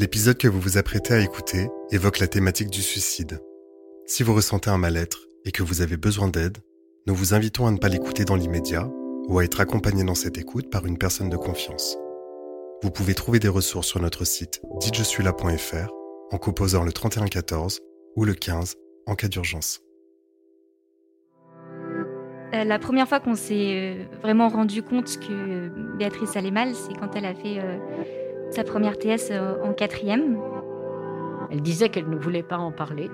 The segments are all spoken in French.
L'épisode que vous vous apprêtez à écouter évoque la thématique du suicide. Si vous ressentez un mal-être et que vous avez besoin d'aide, nous vous invitons à ne pas l'écouter dans l'immédiat ou à être accompagné dans cette écoute par une personne de confiance. Vous pouvez trouver des ressources sur notre site dites-je-suis-là.fr en composant le 3114 ou le 15 en cas d'urgence. Euh, la première fois qu'on s'est euh, vraiment rendu compte que Béatrice allait mal, c'est quand elle a fait euh, sa première TS en quatrième. Elle disait qu'elle ne voulait pas en parler.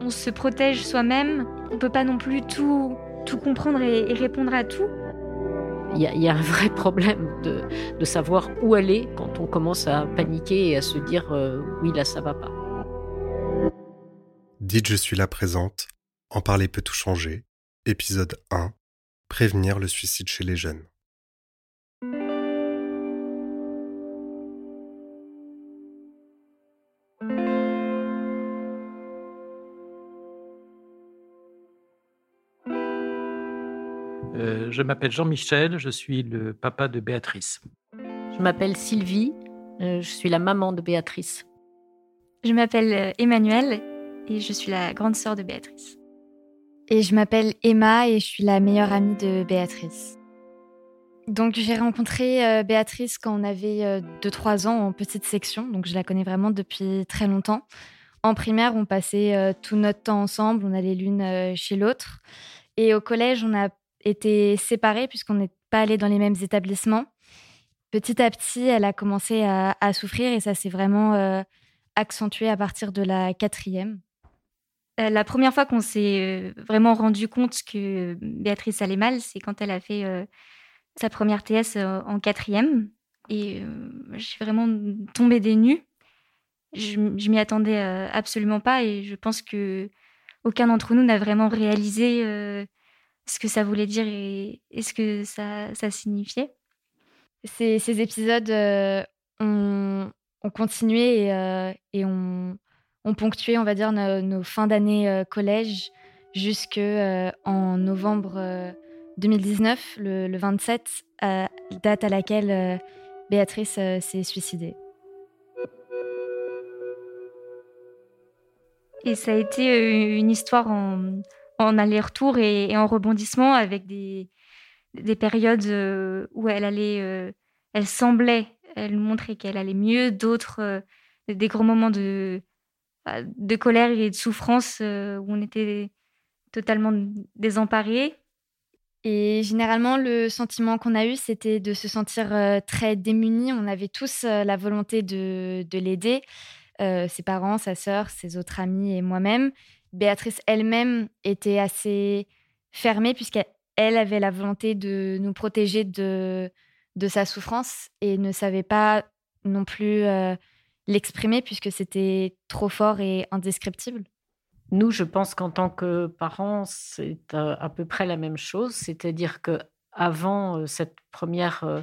On se protège soi-même, on ne peut pas non plus tout, tout comprendre et, répondre à tout. Il y, a, un vrai problème de, de, savoir où aller quand on commence à paniquer et à se dire oui là ça va pas. Dites je suis là présente, en parler peut tout changer Épisode 1 Prévenir le suicide chez les jeunes. Je m'appelle Jean-Michel, je suis le papa de Béatrice. Je m'appelle Sylvie, euh, je suis la maman de Béatrice. Je m'appelle euh, Emmanuel et je suis la grande sœur de Béatrice. Et je m'appelle Emma et je suis la meilleure amie de Béatrice. Donc j'ai rencontré euh, Béatrice quand on avait 2-3 euh, ans en petite section, donc je la connais vraiment depuis très longtemps. En primaire, on passait tout notre temps ensemble, on allait l'une chez l'autre. Et au collège, on a été séparés puisqu'on n'est pas allés dans les mêmes établissements. Petit à petit, elle a commencé à, souffrir et ça s'est vraiment accentué à partir de la quatrième. Euh, la première fois qu'on s'est euh, vraiment rendu compte que Béatrice allait mal, c'est quand elle a fait euh, sa première TS en quatrième. Et je suis vraiment tombée des nues. Je, m'y attendais absolument pas et je pense que aucun d'entre nous n'a vraiment réalisé ce que ça voulait dire et, ce que ça, signifiait. Ces, épisodes ont, continué et ont on ponctué, on va dire, nos, fins d'année euh, collège jusqu'en euh, novembre 2019, euh, le, 27, date à laquelle Béatrice s'est suicidée. Et ça a été une histoire en, aller-retour et, en rebondissement avec des, périodes où elle allait, elle semblait, elle montrait qu'elle allait mieux, d'autres, des gros moments de, de colère et de souffrance euh, où on était totalement désemparés. Et généralement, le sentiment qu'on a eu, c'était de se sentir euh, très démunis. On avait tous euh, la volonté de, l'aider, ses parents, sa sœur, ses autres amis et moi-même. Béatrice elle-même était assez fermée puisqu'elle avait la volonté de nous protéger de, sa souffrance et ne savait pas non plus l'exprimer puisque c'était trop fort et indescriptible Nous, je pense qu'en tant que parents, c'est euh, à peu près la même chose. C'est-à-dire que avant euh, cette première euh,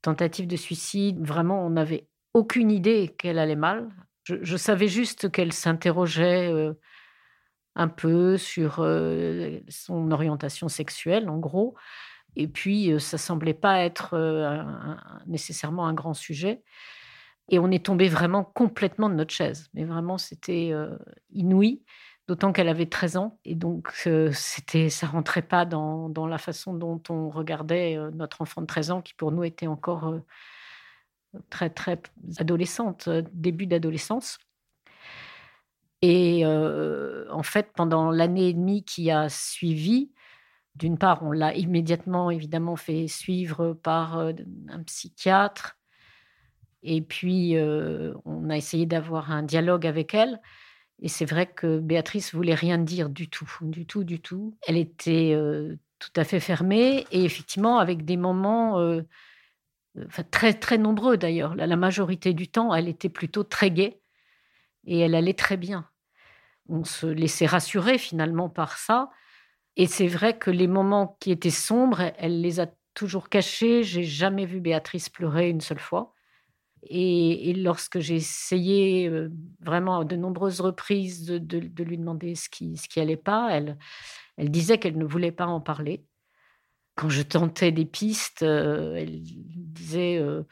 tentative de suicide, vraiment, on n'avait aucune idée qu'elle allait mal. Je, savais juste qu'elle s'interrogeait un peu sur son orientation sexuelle, en gros. Et puis, ça semblait pas être nécessairement un grand sujet. Et on est tombé vraiment complètement de notre chaise. Mais vraiment, c'était inouï, d'autant qu'elle avait 13 ans. Et donc, euh, c'était, ça rentrait pas dans, la façon dont on regardait notre enfant de 13 ans, qui pour nous était encore très, très adolescente, début d'adolescence. Et en fait, pendant l'année et demie qui a suivi, d'une part, on l'a immédiatement, évidemment, fait suivre par un psychiatre et puis, euh, on a essayé d'avoir un dialogue avec elle. Et c'est vrai que Béatrice voulait rien dire du tout, du tout, du tout. Elle était euh, tout à fait fermée et effectivement avec des moments euh, très très nombreux d'ailleurs. La, majorité du temps, elle était plutôt très gaie et elle allait très bien. On se laissait rassurer finalement par ça. Et c'est vrai que les moments qui étaient sombres, elle les a toujours cachés. J'ai jamais vu Béatrice pleurer une seule fois. Et, lorsque j'ai essayé euh, vraiment à de nombreuses reprises de, lui demander ce qui, ce qui allait pas, elle, disait qu'elle ne voulait pas en parler. Quand je tentais des pistes, euh, elle disait euh,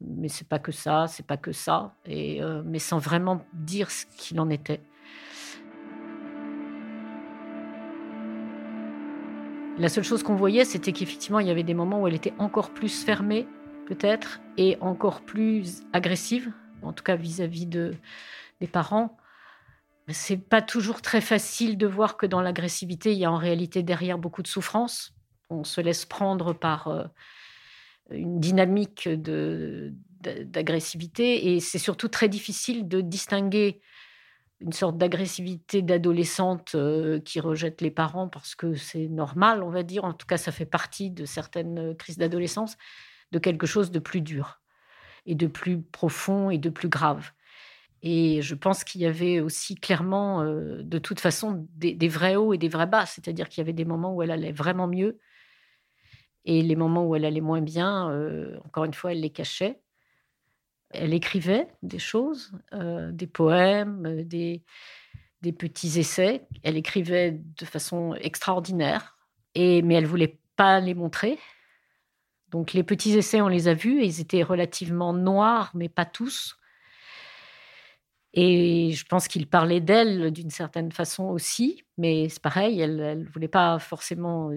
mais c'est pas que ça, c'est pas que ça, et, mais sans vraiment dire ce qu'il en était. La seule chose qu'on voyait, c'était qu'effectivement, il y avait des moments où elle était encore plus fermée, peut-être, et encore plus agressive, en tout cas vis-à-vis de, des parents. C'est pas toujours très facile de voir que dans l'agressivité, il y a en réalité derrière beaucoup de souffrance. On se laisse prendre par euh, une dynamique d'agressivité et c'est surtout très difficile de distinguer une sorte d'agressivité d'adolescente qui rejette les parents parce que c'est normal, on va dire, en tout cas ça fait partie de certaines crises d'adolescence, de quelque chose de plus dur et de plus profond et de plus grave. Et je pense qu'il y avait aussi clairement, de toute façon, des, vrais hauts et des vrais bas, c'est-à-dire qu'il y avait des moments où elle allait vraiment mieux et les moments où elle allait moins bien, encore une fois, elle les cachait. Elle écrivait des choses, euh, des poèmes, euh, des, petits essais. Elle écrivait de façon extraordinaire, et, mais elle voulait pas les montrer. Donc les petits essais, on les a vus, et ils étaient relativement noirs, mais pas tous. Et je pense qu'il parlait d'elle d'une certaine façon aussi, mais c'est pareil, elle ne voulait pas forcément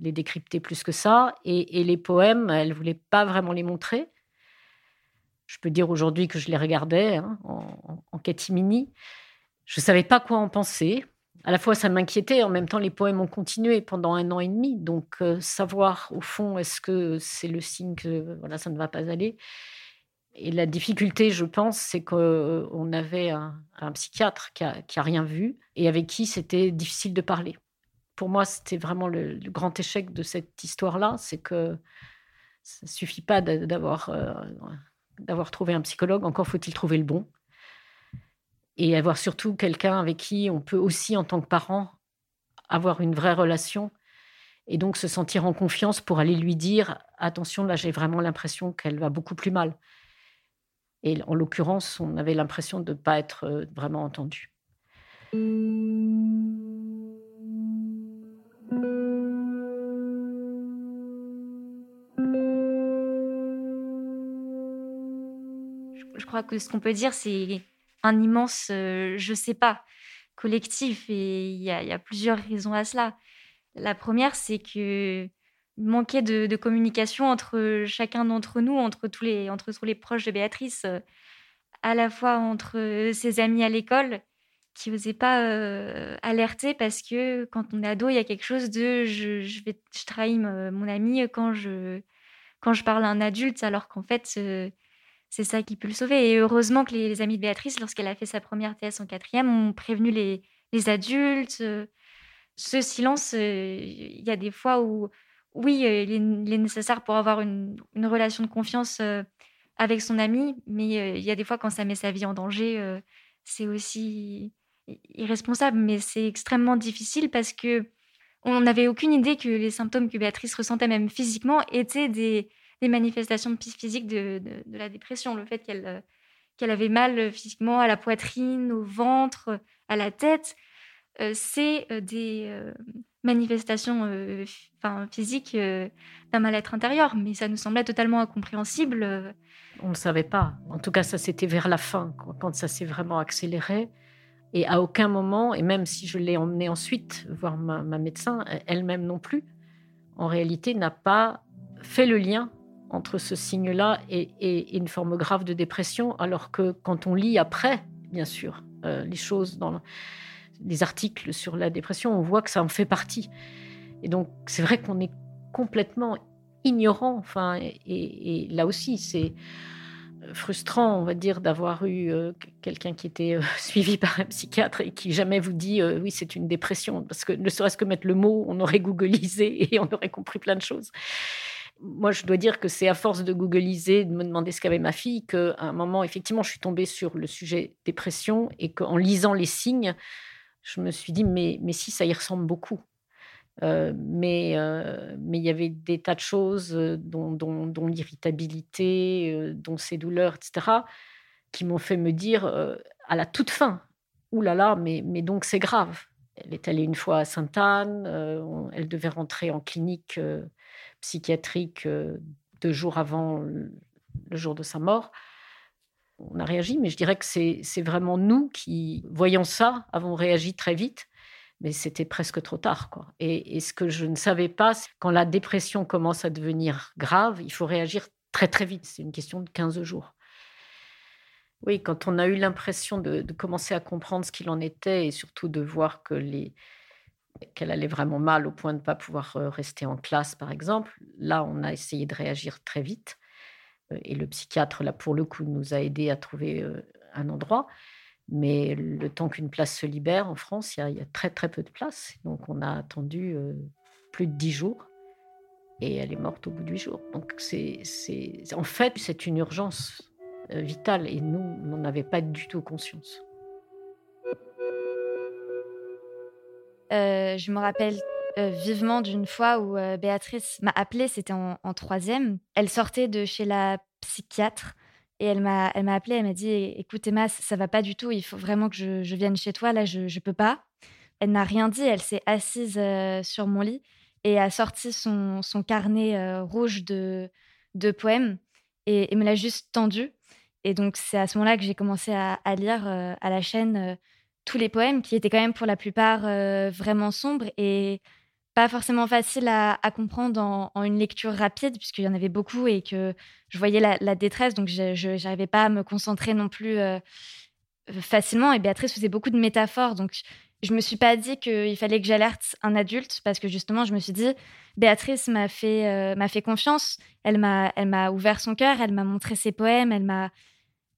les décrypter plus que ça. Et, et les poèmes, elle voulait pas vraiment les montrer. Je peux dire aujourd'hui que je les regardais hein, en, catimini. Je ne savais pas quoi en penser. À la fois, ça m'inquiétait. En même temps, les poèmes ont continué pendant un an et demi. Donc, euh, savoir au fond, est-ce que c'est le signe que voilà, ça ne va pas aller Et la difficulté, je pense, c'est qu'on euh, avait un, psychiatre qui a, qui a, rien vu et avec qui c'était difficile de parler. Pour moi, c'était vraiment le, grand échec de cette histoire-là, c'est que ça suffit pas d'avoir euh, d'avoir trouvé un psychologue, encore faut-il trouver le bon. Et avoir surtout quelqu'un avec qui on peut aussi, en tant que parent, avoir une vraie relation et donc se sentir en confiance pour aller lui dire attention, là j'ai vraiment l'impression qu'elle va beaucoup plus mal. Et en l'occurrence, on avait l'impression de ne pas être euh, vraiment entendu. Que ce qu'on peut dire, c'est un immense euh, je sais pas collectif et il y, a plusieurs raisons à cela. La première, c'est que manquait de, communication entre chacun d'entre nous, entre tous les, entre tous les proches de Béatrice, euh, à la fois entre ses amis à l'école qui n'osaient pas euh, alerter parce que quand on est ado, il y a quelque chose de je, je vais, je trahis mon ami quand je, quand je parle à un adulte, alors qu'en fait, c'est ça qui peut le sauver. Et heureusement que les, amis de Béatrice, lorsqu'elle a fait sa première TS en quatrième, ont prévenu les, adultes. Ce silence, euh, il y a des fois où, oui, euh, il est, nécessaire pour avoir une, relation de confiance euh, avec son ami, mais il y a des fois quand ça met sa vie en danger, c'est aussi irresponsable, mais c'est extrêmement difficile parce que on n'avait aucune idée que les symptômes que Béatrice ressentait, même physiquement, étaient des, des manifestations physiques de, de, la dépression. Le fait qu'elle euh, qu'elle avait mal physiquement à la poitrine, au ventre, à la tête, euh, c'est euh, des manifestations enfin, physiques d'un mal-être intérieur. Mais ça nous semblait totalement incompréhensible. On ne savait pas. En tout cas, ça c'était vers la fin, quand ça s'est vraiment accéléré. Et à aucun moment, et même si je l'ai emmenée ensuite voir ma médecin, elle-même non plus, en réalité n'a pas fait le lien entre ce signe-là et, une forme grave de dépression, alors que quand on lit après, bien sûr, euh, les choses dans les articles sur la dépression, on voit que ça en fait partie. Et donc, c'est vrai qu'on est complètement ignorant. Enfin, et, là aussi, c'est frustrant, on va dire, d'avoir eu euh, quelqu'un qui était euh, suivi par un psychiatre et qui jamais vous dit oui, c'est une dépression. Parce que ne serait-ce que mettre le mot, on aurait googlisé et on aurait compris plein de choses moi, je dois dire que c'est à force de googliser, de me demander ce qu'avait ma fille, qu'à un moment, effectivement, je suis tombée sur le sujet dépression et qu'en lisant les signes, je me suis dit, mais, mais si, ça y ressemble beaucoup. Euh, mais euh, mais il y avait des tas de choses, euh, dont, l'irritabilité, dont ces douleurs, etc., qui m'ont fait me dire à la toute fin, Ouh là là, mais, mais donc c'est grave. Elle est allée une fois à Sainte-Anne, elle devait rentrer en clinique psychiatrique euh, deux jours avant le jour de sa mort, on a réagi, mais je dirais que c'est vraiment nous qui, voyant ça, avons réagi très vite, mais c'était presque trop tard. Quoi. Et, ce que je ne savais pas, quand la dépression commence à devenir grave, il faut réagir très très vite. C'est une question de 15 jours. Oui, quand on a eu l'impression de, commencer à comprendre ce qu'il en était et surtout de voir que les qu'elle allait vraiment mal au point de ne pas pouvoir euh, rester en classe, par exemple, là, on a essayé de réagir très vite. Euh, et le psychiatre, là, pour le coup, nous a aidé à trouver euh, un endroit. Mais le temps qu'une place se libère en France, il y, a très très peu de places. Donc on a attendu plus de dix jours et elle est morte au bout de huit jours. Donc c'est, en fait, c'est une urgence vitale et nous, on n'en avait pas du tout conscience. Je me rappelle vivement d'une fois où Béatrice m'a appelée, c'était en, troisième. Elle sortait de chez la psychiatre et elle m'a, elle appelée, elle m'a dit Écoute, Emma, ça va pas du tout, il faut vraiment que je, vienne chez toi, là, je, ne peux pas. Elle n'a rien dit, elle s'est assise sur mon lit et a sorti son, son carnet rouge de, de poèmes et, me l'a juste tendu. Et donc, c'est à ce moment-là que j'ai commencé à lire à la chaîne tous les poèmes qui étaient quand même pour la plupart vraiment sombres et pas forcément facile à, comprendre en, une lecture rapide, puisqu'il y en avait beaucoup et que je voyais la, détresse, donc je n'arrivais pas à me concentrer non plus euh, facilement. Et Béatrice faisait beaucoup de métaphores, donc je me suis pas dit qu'il fallait que j'alerte un adulte, parce que justement, je me suis dit, Béatrice m'a fait, euh, m'a fait confiance, elle m'a, elle m'a ouvert son cœur, elle m'a montré ses poèmes, elle m'a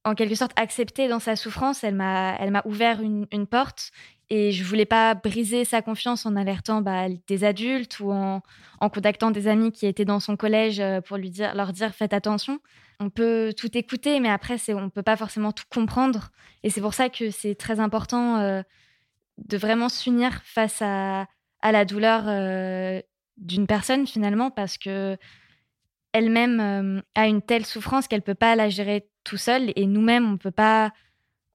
en quelque sorte accepté dans sa souffrance, elle m'a, elle m'a ouvert une, porte et je voulais pas briser sa confiance en alertant bah, des adultes ou en, contactant des amis qui étaient dans son collège euh, pour lui dire, leur dire faites attention. On peut tout écouter, mais après, c'est, on peut pas forcément tout comprendre. Et c'est pour ça que c'est très important euh, de vraiment s'unir face à, à la douleur euh, d'une personne finalement, parce que elle-même a une telle souffrance qu'elle peut pas la gérer tout seule. Et nous-mêmes, on peut pas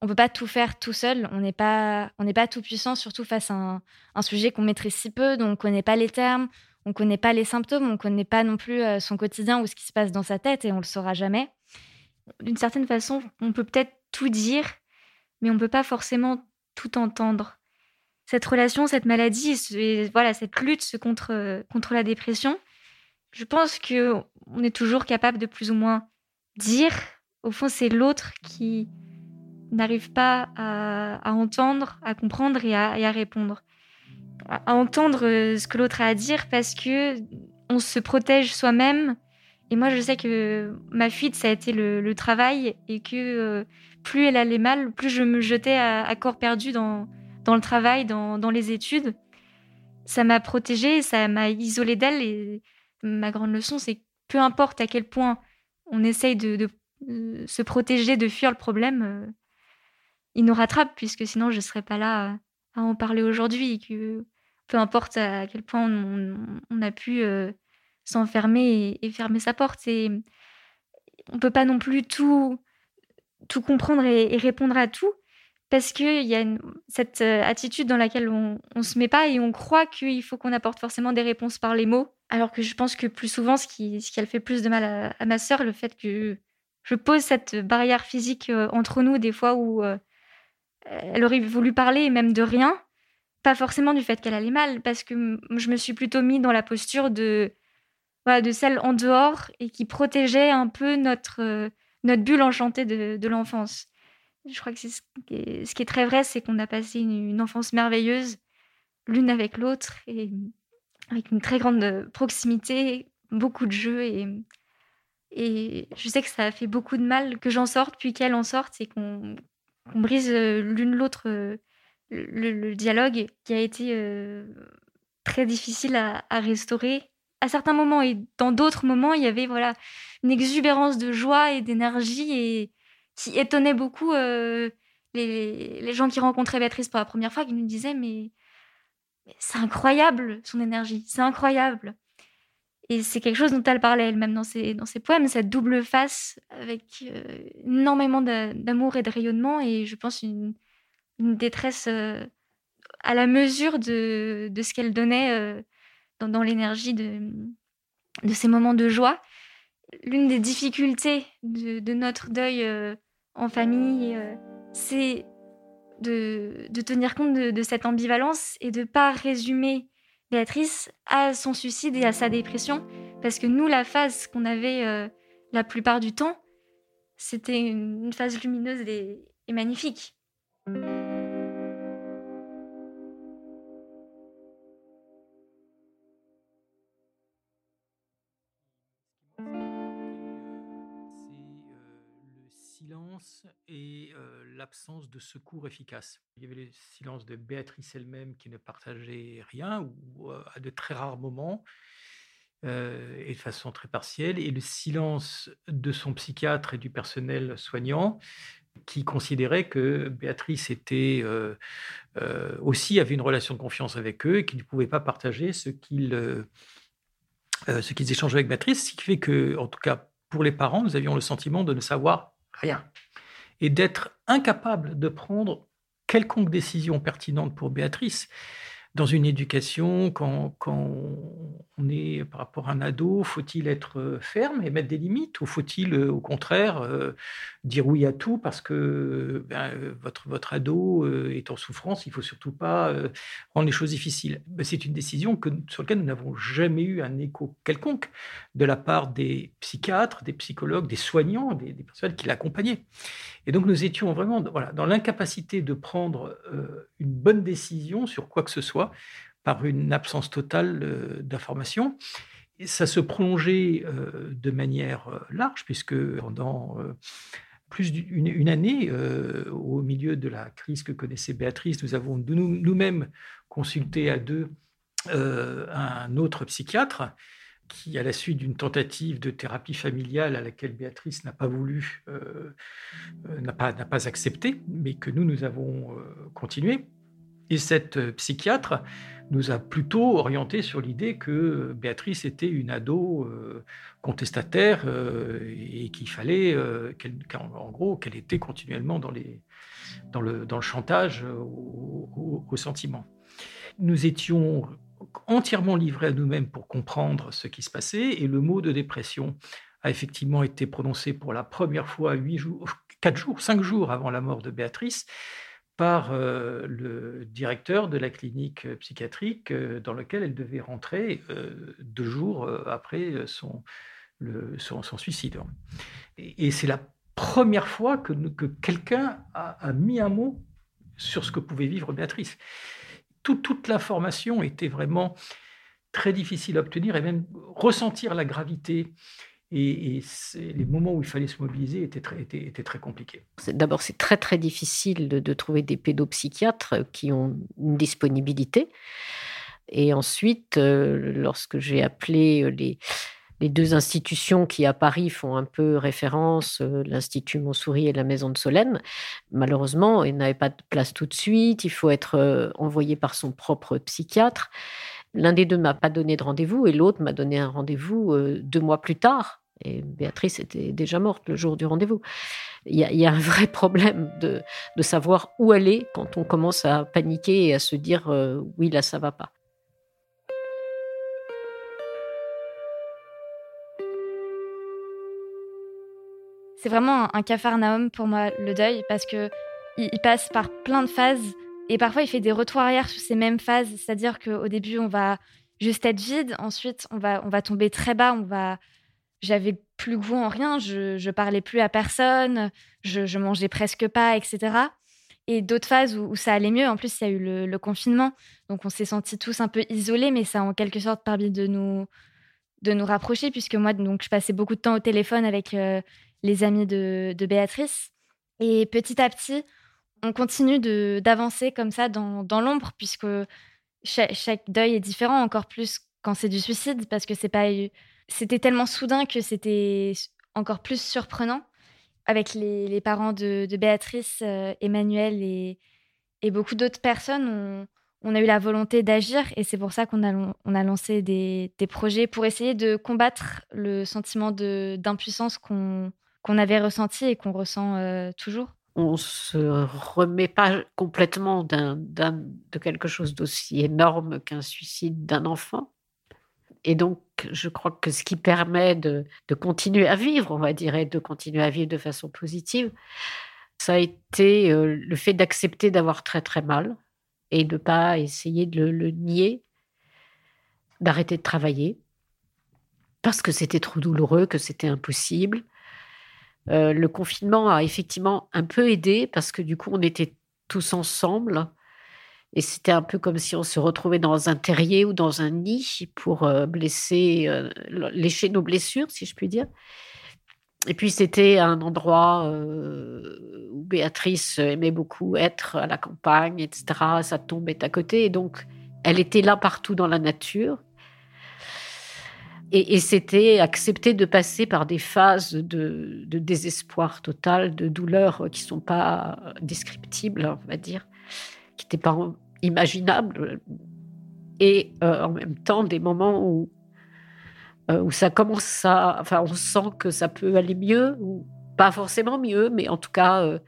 on peut pas tout faire tout seul. On n'est pas, pas tout puissant, surtout face à un, sujet qu'on maîtrise si peu, donc on connaît pas les termes, on connaît pas les symptômes, on connaît pas non plus euh, son quotidien ou ce qui se passe dans sa tête, et on le saura jamais. D'une certaine façon, on peut peut-être tout dire, mais on peut pas forcément tout entendre. Cette relation, cette maladie, voilà, cette lutte contre contre la dépression, je pense que on est toujours capable de plus ou moins dire. Au fond, c'est l'autre qui n'arrive pas à, entendre, à comprendre et à, répondre. À, entendre euh, ce que l'autre a à dire parce que on se protège soi-même. Et moi, je sais que ma fuite, ça a été le, travail et que euh, plus elle allait mal, plus je me jetais à, corps perdu dans, le travail, dans, les études. Ça m'a protégée, ça m'a isolée d'elle. Et ma grande leçon, c'est peu importe à quel point on essaye de euh, se protéger, de fuir le problème, il nous rattrape, puisque sinon je ne serais pas là à, en parler aujourd'hui. Que peu importe à quel point on, a pu euh, s'enfermer et, fermer sa porte. Et on ne peut pas non plus tout, tout comprendre et, répondre à tout, parce qu'il y a cette euh, attitude dans laquelle on ne se met pas et on croit qu'il faut qu'on apporte forcément des réponses par les mots. Alors que je pense que plus souvent, ce qui, a fait plus de mal à, ma sœur, le fait que je pose cette barrière physique euh, entre nous, des fois où elle aurait voulu parler même de rien, pas forcément du fait qu'elle allait mal, parce que je me suis plutôt mis dans la posture de, de celle en dehors et qui protégeait un peu notre, euh, bulle enchantée de, l'enfance. Je crois que ce, qui est, très vrai, c'est qu'on a passé une, enfance merveilleuse, l'une avec l'autre, et avec une très grande proximité, beaucoup de jeux, et, et je sais que ça a fait beaucoup de mal que j'en sorte, puis qu'elle en sorte, et qu'on on brise euh, l'une l'autre euh, le, dialogue qui a été euh, très difficile à, restaurer. À certains moments et dans d'autres moments il y avait voilà une exubérance de joie et d'énergie qui étonnait beaucoup les, gens qui rencontraient Béatrice pour la première fois qui nous disaient mais c'est incroyable son énergie c'est incroyable et c'est quelque chose dont elle parlait elle-même dans ses, dans ses poèmes, cette double face avec euh, énormément d'amour et de rayonnement et je pense une, détresse euh, à la mesure de, de ce qu'elle donnait euh, dans, l'énergie de, de ces moments de joie. l'une des difficultés de, notre deuil en famille, c'est de, tenir compte de, cette ambivalence et de ne pas résumer À son suicide et à sa dépression, parce que nous, la phase qu'on avait la plupart du temps, c'était une, phase lumineuse et magnifique. Et l'absence de secours efficace. Il y avait le silence de Béatrice elle-même qui ne partageait rien ou à de très rares moments et de façon très partielle, et le silence de son psychiatre et du personnel soignant qui considérait que Béatrice était aussi avait une relation de confiance avec eux et qui ne pouvaient pas partager ce qu'ils qu'ils échangeaient avec Béatrice, ce qui fait que, en tout cas pour les parents, nous avions le sentiment de ne savoir rien et d'être incapable de prendre quelconque décision pertinente pour Béatrice dans une éducation, quand, quand, on est par rapport à un ado, faut-il être euh, ferme et mettre des limites ou faut-il euh, au contraire euh, dire oui à tout parce que ben, votre, votre ado est en souffrance, il faut surtout pas rendre les choses difficiles ben, C'est une décision que, sur laquelle nous n'avons jamais eu un écho quelconque de la part des psychiatres, des psychologues, des soignants, des, personnes qui l'accompagnaient. Et donc nous étions vraiment dans l'incapacité de prendre une bonne décision sur quoi que ce soit par une absence totale euh, d'information. Ça se prolongeait euh, de manière euh, large, puisque pendant plus d'une année, au milieu de la crise que connaissait Béatrice, nous avons nous-mêmes consulté à deux un autre psychiatre qui, à la suite d'une tentative de thérapie familiale à laquelle Béatrice n'a pas voulu, n'a pas, pas accepté, mais que nous, nous avons continué. Et cette psychiatre nous a plutôt orienté sur l'idée que Béatrice était une ado euh, contestataire euh, et qu'il fallait, en gros, qu'elle était continuellement dans, le, chantage au, au. Nous étions entièrement livrés à nous-mêmes pour comprendre ce qui se passait et le mot de dépression a effectivement été prononcé pour la première fois jours, quatre jours, cinq jours avant la mort de Béatrice par le directeur de la clinique psychiatrique dans laquelle elle devait rentrer deux jours après son, suicide. Et, c'est la première fois que quelqu'un a, mis un mot sur ce que pouvait vivre Béatrice. toute l'information était vraiment très difficile à obtenir et même ressentir la gravité et, les moments où il fallait se mobiliser étaient très, compliqués. D'abord, c'est très très difficile de, trouver des pédopsychiatres qui ont une disponibilité. Et ensuite, euh, lorsque j'ai appelé les, les deux institutions qui à Paris font un peu référence, euh, l'Institut Montsouris et la Maison de Solène, malheureusement, ils n'avaient pas de place tout de suite, il faut être euh, envoyé par son propre psychiatre. L'un des deux m'a pas donné de rendez-vous et l'autre m'a donné un rendez-vous deux mois plus tard. Et Béatrice était déjà morte le jour du rendez-vous. Il y, a un vrai problème de, savoir où aller quand on commence à paniquer et à se dire euh, oui, là, ça va pas. C'est vraiment un cafarnaum pour moi, le deuil, parce que il, passe par plein de phases et parfois il fait des retours arrière sur ces mêmes phases. C'est-à-dire qu'au début, on va juste être vide, ensuite, on va, on va tomber très bas, on va j'avais plus goût en rien, je, je parlais plus à personne, je, mangeais presque pas, etc. Et d'autres phases où, ça allait mieux. En plus, il y a eu le, confinement, donc on s'est sentis tous un peu isolés, mais ça a en quelque sorte permis de nous de nous rapprocher, puisque moi, donc, je passais beaucoup de temps au téléphone avec euh, les amis de, de, Béatrice. Et petit à petit, on continue d'avancer comme ça dans, dans l'ombre, puisque chaque, chaque, deuil est différent, encore plus quand c'est du suicide, parce que c'est pas c'était tellement soudain que c'était encore plus surprenant. Avec les, parents de, Béatrice, euh, Emmanuel et, beaucoup d'autres personnes, on, a eu la volonté d'agir et c'est pour ça qu'on a, lancé des, projets pour essayer de combattre le sentiment d'impuissance qu'on avait ressenti et qu'on ressent euh, toujours on se remet pas complètement de quelque chose d'aussi énorme qu'un suicide d'un enfant Et donc, je crois que ce qui permet de, continuer à vivre, on va dire, et de continuer à vivre de façon positive, ça a été euh, le fait d'accepter d'avoir très très mal et de ne pas essayer de le, nier, d'arrêter de travailler, parce que c'était trop douloureux, que c'était impossible. Euh, le confinement a effectivement un peu aidé, parce que du coup, on était tous ensemble et c'était un peu comme si on se retrouvait dans un terrier ou dans un nid pour euh, blesser, euh, lécher nos blessures, si je puis dire. Et puis c'était un endroit euh, où Béatrice aimait beaucoup être à la campagne, etc. Sa tombe est à côté, et donc elle était là partout dans la nature. Et, c'était accepter de passer par des phases de, de désespoir total, de douleurs qui sont pas descriptibles, on va dire, qui n'étaient pas imaginable et euh, en même temps des moments où, euh, où ça commence à. Enfin, on sent que ça peut aller mieux, ou pas forcément mieux, mais en tout cas, euh,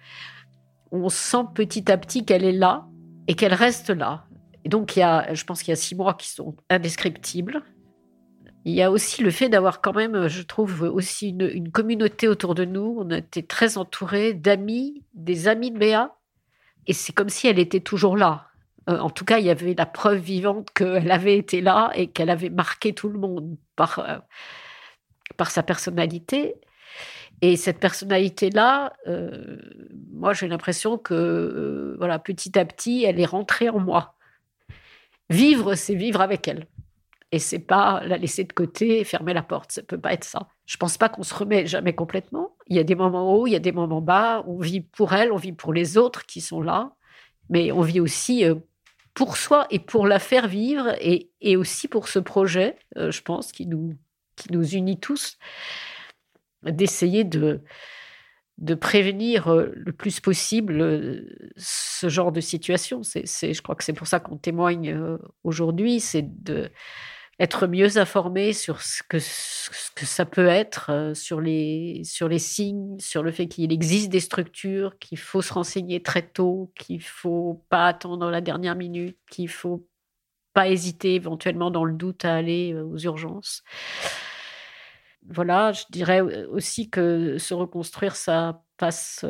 on sent petit à petit qu'elle est là et qu'elle reste là. Et donc, il y a, je pense qu'il y a six mois qui sont indescriptibles. Il y a aussi le fait d'avoir quand même, je trouve, aussi une, une, communauté autour de nous. On été très entourés d'amis, des amis de Béa. Et c'est comme si elle était toujours là. Euh, en tout cas, il y avait la preuve vivante qu'elle avait été là et qu'elle avait marqué tout le monde par, euh, par sa personnalité. Et cette personnalité-là, euh, moi, j'ai l'impression que, voilà, petit à petit, elle est rentrée en moi. Vivre, c'est vivre avec elle. Et c'est pas la laisser de côté et fermer la porte. Ça peut pas être ça. Je pense pas qu'on se remet jamais complètement. Il y a des moments hauts, il y a des moments bas. On vit pour elle, on vit pour les autres qui sont là. Mais on vit aussi pour soi et pour la faire vivre et, aussi pour ce projet, euh, je pense, qui nous, qui nous unit tous, d'essayer de, de prévenir euh, le plus possible euh, ce genre de situation. C'est, je crois que c'est pour ça qu'on témoigne aujourd'hui, c'est de être mieux informé sur ce que, ça peut être, euh, sur les, sur les signes, sur le fait qu'il existe des structures, qu'il faut se renseigner très tôt, qu'il faut pas attendre la dernière minute, qu'il faut pas hésiter éventuellement dans le doute à aller euh, aux urgences. Voilà, je dirais aussi que se reconstruire, ça passe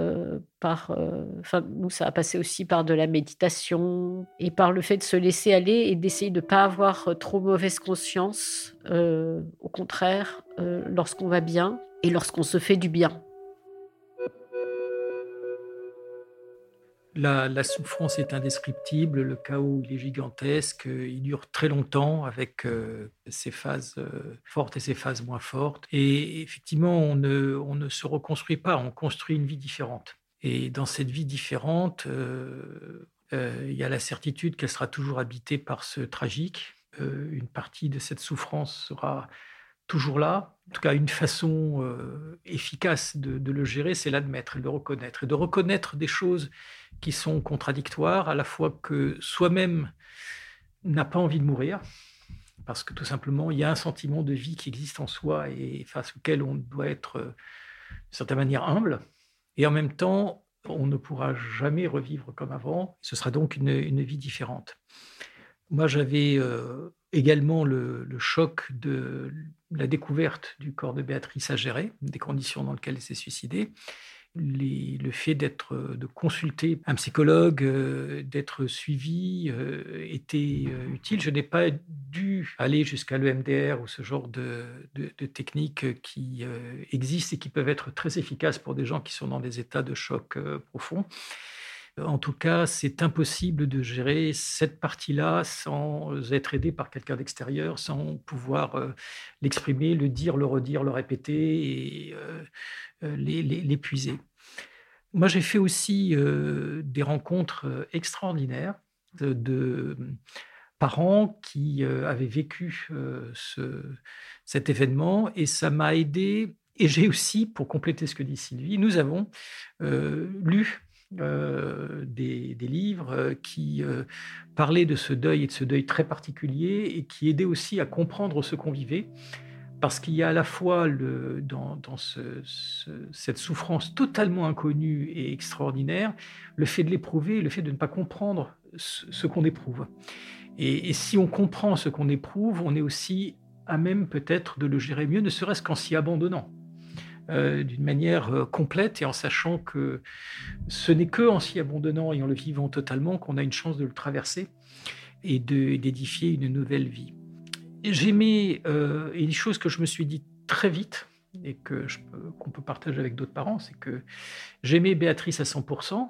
par, enfin nous ça a passé aussi par de la méditation et par le fait de se laisser aller et d'essayer de ne pas avoir trop mauvaise conscience, au contraire, lorsqu'on va bien et lorsqu'on se fait du bien. La, souffrance est indescriptible, le chaos il est gigantesque, il dure très longtemps avec euh, ses phases euh, fortes et ses phases moins fortes. Et effectivement, on ne, se reconstruit pas, on construit une vie différente. Et dans cette vie différente, euh, il y a la certitude qu'elle sera toujours habitée par ce tragique. une partie de cette souffrance sera toujours là. En tout cas, une façon efficace de, le gérer, c'est l'admettre et le reconnaître. Et de reconnaître des choses qui sont contradictoires, à la fois que soi-même n'a pas envie de mourir, parce que tout simplement, il y a un sentiment de vie qui existe en soi et face auquel on doit être, euh, d'une certaine manière, humble. Et en même temps, on ne pourra jamais revivre comme avant. Ce sera donc une, vie différente. Moi, j'avais euh, également le, choc de la découverte du corps de Béatrice à gérer, des conditions dans lesquelles elle s'est suicidée le fait d'être, euh, de consulter un psychologue, euh, d'être suivi était utile. Je n'ai pas dû aller jusqu'à l'EMDR ou ce genre de, de, techniques qui existent et qui peuvent être très efficaces pour des gens qui sont dans des états de choc profond. En tout cas, c'est impossible de gérer cette partie-là sans être aidé par quelqu'un d'extérieur, sans pouvoir l'exprimer, le dire, le redire, le répéter et euh, l'épuiser. Moi, j'ai fait aussi euh, des rencontres euh, extraordinaires de, parents qui avaient vécu ce, cet événement et ça m'a aidé. Et j'ai aussi, pour compléter ce que dit Sylvie, nous avons lu des, des, livres qui parlaient de ce deuil et de ce deuil très particulier et qui aidaient aussi à comprendre ce qu'on vivait parce qu'il y a à la fois dans, cette souffrance totalement inconnue et extraordinaire, le fait de l'éprouver, le fait de ne pas comprendre ce, qu'on éprouve. Et, si on comprend ce qu'on éprouve, on est aussi à même peut-être de le gérer mieux, ne serait-ce qu'en s'y abandonnant. Euh, d'une manière euh, complète et en sachant que ce n'est que en s'y abandonnant et en le vivant totalement qu'on a une chance de le traverser et d'édifier une nouvelle vie. J'aimais, euh, et une chose que je me suis dit très vite, et que qu'on peut partager avec d'autres parents, c'est que j'aimais Béatrice à 100%,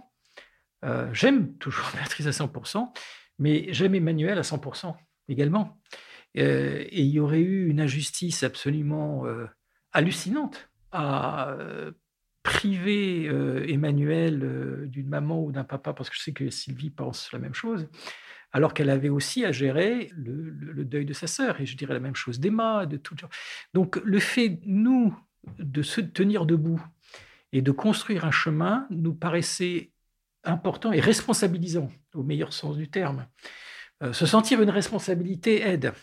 j'aime toujours Béatrice à 100%, mais j'aime Emmanuel à 100% également. et il y aurait eu une injustice absolument hallucinante à euh, priver euh, Emmanuel euh, d'une maman ou d'un papa, parce que je sais que Sylvie pense la même chose, alors qu'elle avait aussi à gérer le, deuil de sa sœur, et je dirais la même chose d'Emma, de tout. Donc le fait, nous, de se tenir debout et de construire un chemin nous paraissait important et responsabilisant, au meilleur sens du terme. se sentir une responsabilité aide.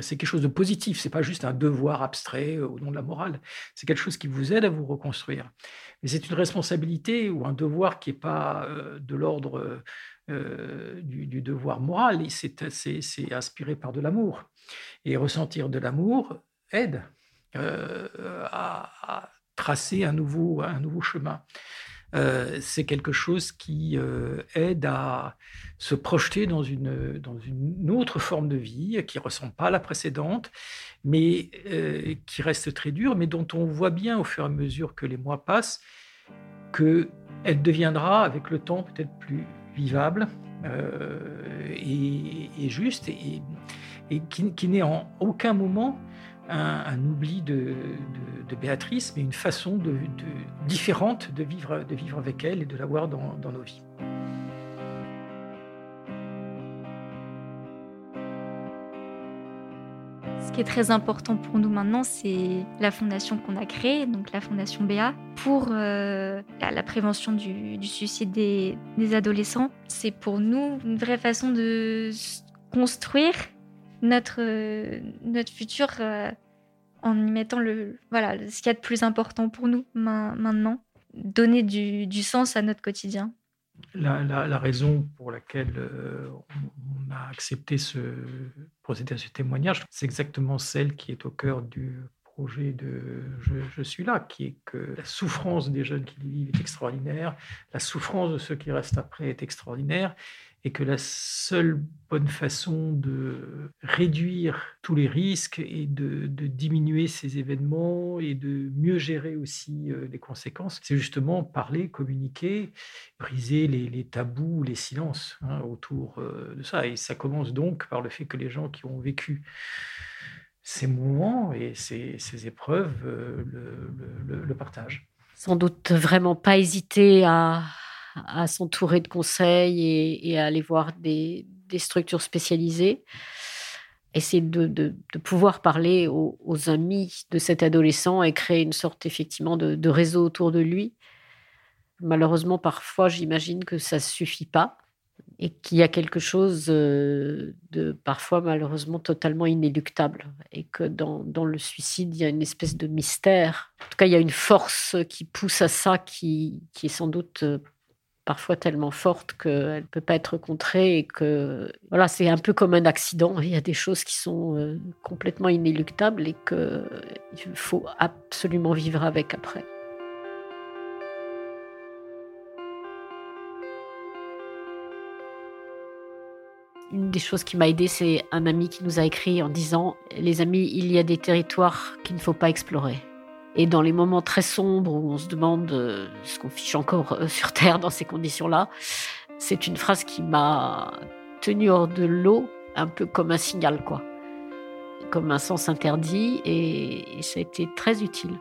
C'est quelque chose de positif, c'est pas juste un devoir abstrait euh, au nom de la morale, c'est quelque chose qui vous aide à vous reconstruire. Mais c'est une responsabilité ou un devoir qui n'est pas euh, de l'ordre euh, du, devoir moral, c'est aspiré par de l'amour. Et ressentir de l'amour aide à, à, tracer un nouveau, un nouveau chemin. Euh, c'est quelque chose qui euh, aide à se projeter dans une, dans une autre forme de vie qui ne ressemble pas à la précédente, mais euh, qui reste très dure, mais dont on voit bien au fur et à mesure que les mois passent qu'elle deviendra avec le temps peut-être plus vivable et, juste et, qui n'est en aucun moment un, oubli de, Béatrice, mais une façon différente de vivre, de vivre avec elle et de la voir dans, nos vies. Ce qui est très important pour nous maintenant, c'est la fondation qu'on a créée, donc la fondation BA, pour euh, la, prévention du, suicide des adolescents. C'est pour nous une vraie façon de construire notre, notre futur euh, en y mettant le, voilà, ce qu'il y a de plus important pour nous maintenant, donner du, du, sens à notre quotidien. La, la, raison pour laquelle euh, on, a accepté ce, procéder à ce témoignage, c'est exactement celle qui est au cœur du projet de je, suis là, qui est que la souffrance des jeunes qui vivent est extraordinaire, la souffrance de ceux qui restent après est extraordinaire, et que la seule bonne façon de réduire tous les risques et de, diminuer ces événements et de mieux gérer aussi euh, les conséquences, c'est justement parler, communiquer, briser les, tabous, les silences hein, autour euh, de ça. Et ça commence donc par le fait que les gens qui ont vécu ces moments et ces, épreuves euh, le, le partagent. Sans doute vraiment pas hésiter à à s'entourer de conseils et, à aller voir des, structures spécialisées. Essayer de, pouvoir parler aux, amis de cet adolescent et créer une sorte effectivement de, réseau autour de lui. Malheureusement, parfois, j'imagine que ça ne suffit pas et qu'il y a quelque chose euh, de parfois malheureusement totalement inéluctable et que dans, dans, le suicide, il y a une espèce de mystère. En tout cas, il y a une force qui pousse à ça qui, qui est sans doute euh, parfois tellement forte qu'elle ne peut pas être contrée et que voilà, c'est un peu comme un accident. Il y a des choses qui sont euh, complètement inéluctables et qu'il faut absolument vivre avec après. Une des choses qui m'a aidé, c'est un ami qui nous a écrit en disant Les amis, il y a des territoires qu'il ne faut pas explorer. Et dans les moments très sombres où on se demande euh, ce qu'on fiche encore euh, sur Terre dans ces conditions-là, c'est une phrase qui m'a tenu hors de l'eau, un peu comme un signal, quoi. Comme un sens interdit, et, ça a été très utile.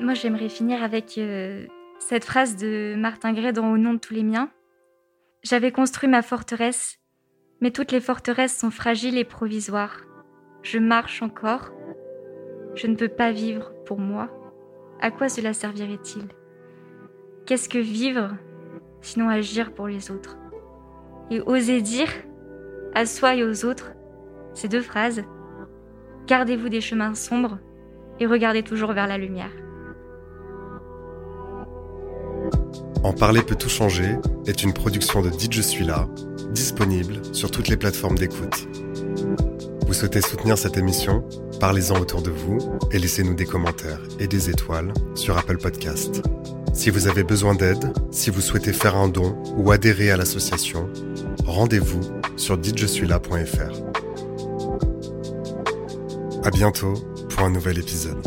Moi, j'aimerais finir avec euh, cette phrase de Martin Gray dans Au nom de tous les miens. J'avais construit ma forteresse mais toutes les forteresses sont fragiles et provisoires. Je marche encore. Je ne peux pas vivre pour moi. À quoi cela servirait-il? Qu'est-ce que vivre sinon agir pour les autres? Et oser dire à soi et aux autres ces deux phrases Gardez-vous des chemins sombres et regardez toujours vers la lumière. En parler peut tout changer est une production de Dit Je suis là disponible sur toutes les plateformes d'écoute. Vous souhaitez soutenir cette émission? Parlez-en autour de vous et laissez-nous des commentaires et des étoiles sur Apple Podcast. Si vous avez besoin d'aide, si vous souhaitez faire un don ou adhérer à l'association, rendez-vous sur ditjesuilà.fr. À bientôt pour un nouvel épisode.